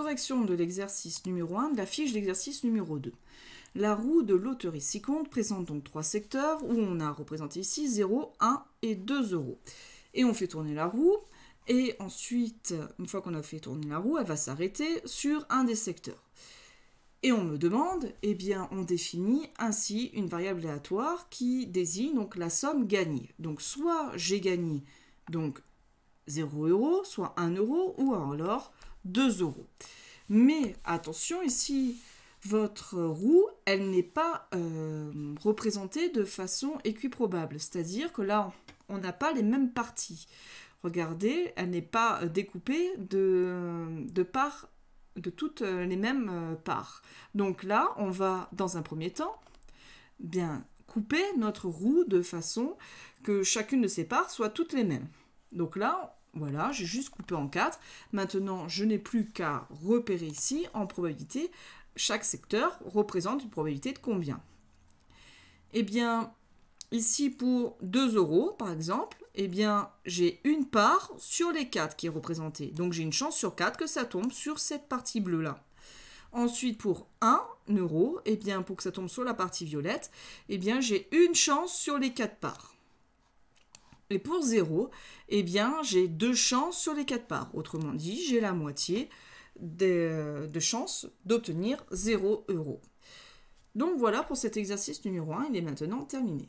correction de l'exercice numéro 1 de la fiche d'exercice numéro 2. La roue de loterie compte présente donc trois secteurs où on a représenté ici 0, 1 et 2 euros. Et on fait tourner la roue et ensuite, une fois qu'on a fait tourner la roue, elle va s'arrêter sur un des secteurs. Et on me demande, eh bien, on définit ainsi une variable aléatoire qui désigne donc la somme gagnée. Donc, soit j'ai gagné donc 0 euros, soit 1 euro, ou alors 2 euros. Mais attention, ici, votre roue, elle n'est pas euh, représentée de façon équiprobable. C'est-à-dire que là, on n'a pas les mêmes parties. Regardez, elle n'est pas découpée de, de parts de toutes euh, les mêmes euh, parts. Donc là, on va, dans un premier temps, bien couper notre roue de façon que chacune de ces parts soit toutes les mêmes. Donc là, voilà, j'ai juste coupé en quatre. Maintenant, je n'ai plus qu'à repérer ici, en probabilité, chaque secteur représente une probabilité de combien Eh bien, ici pour 2 euros, par exemple, eh bien, j'ai une part sur les 4 qui est représentée. Donc, j'ai une chance sur 4 que ça tombe sur cette partie bleue-là. Ensuite, pour 1 euro, eh bien, pour que ça tombe sur la partie violette, eh bien, j'ai une chance sur les 4 parts. Et pour 0, eh bien, j'ai deux chances sur les 4 parts. Autrement dit, j'ai la moitié de, de chances d'obtenir 0 euro. Donc voilà pour cet exercice numéro 1, il est maintenant terminé.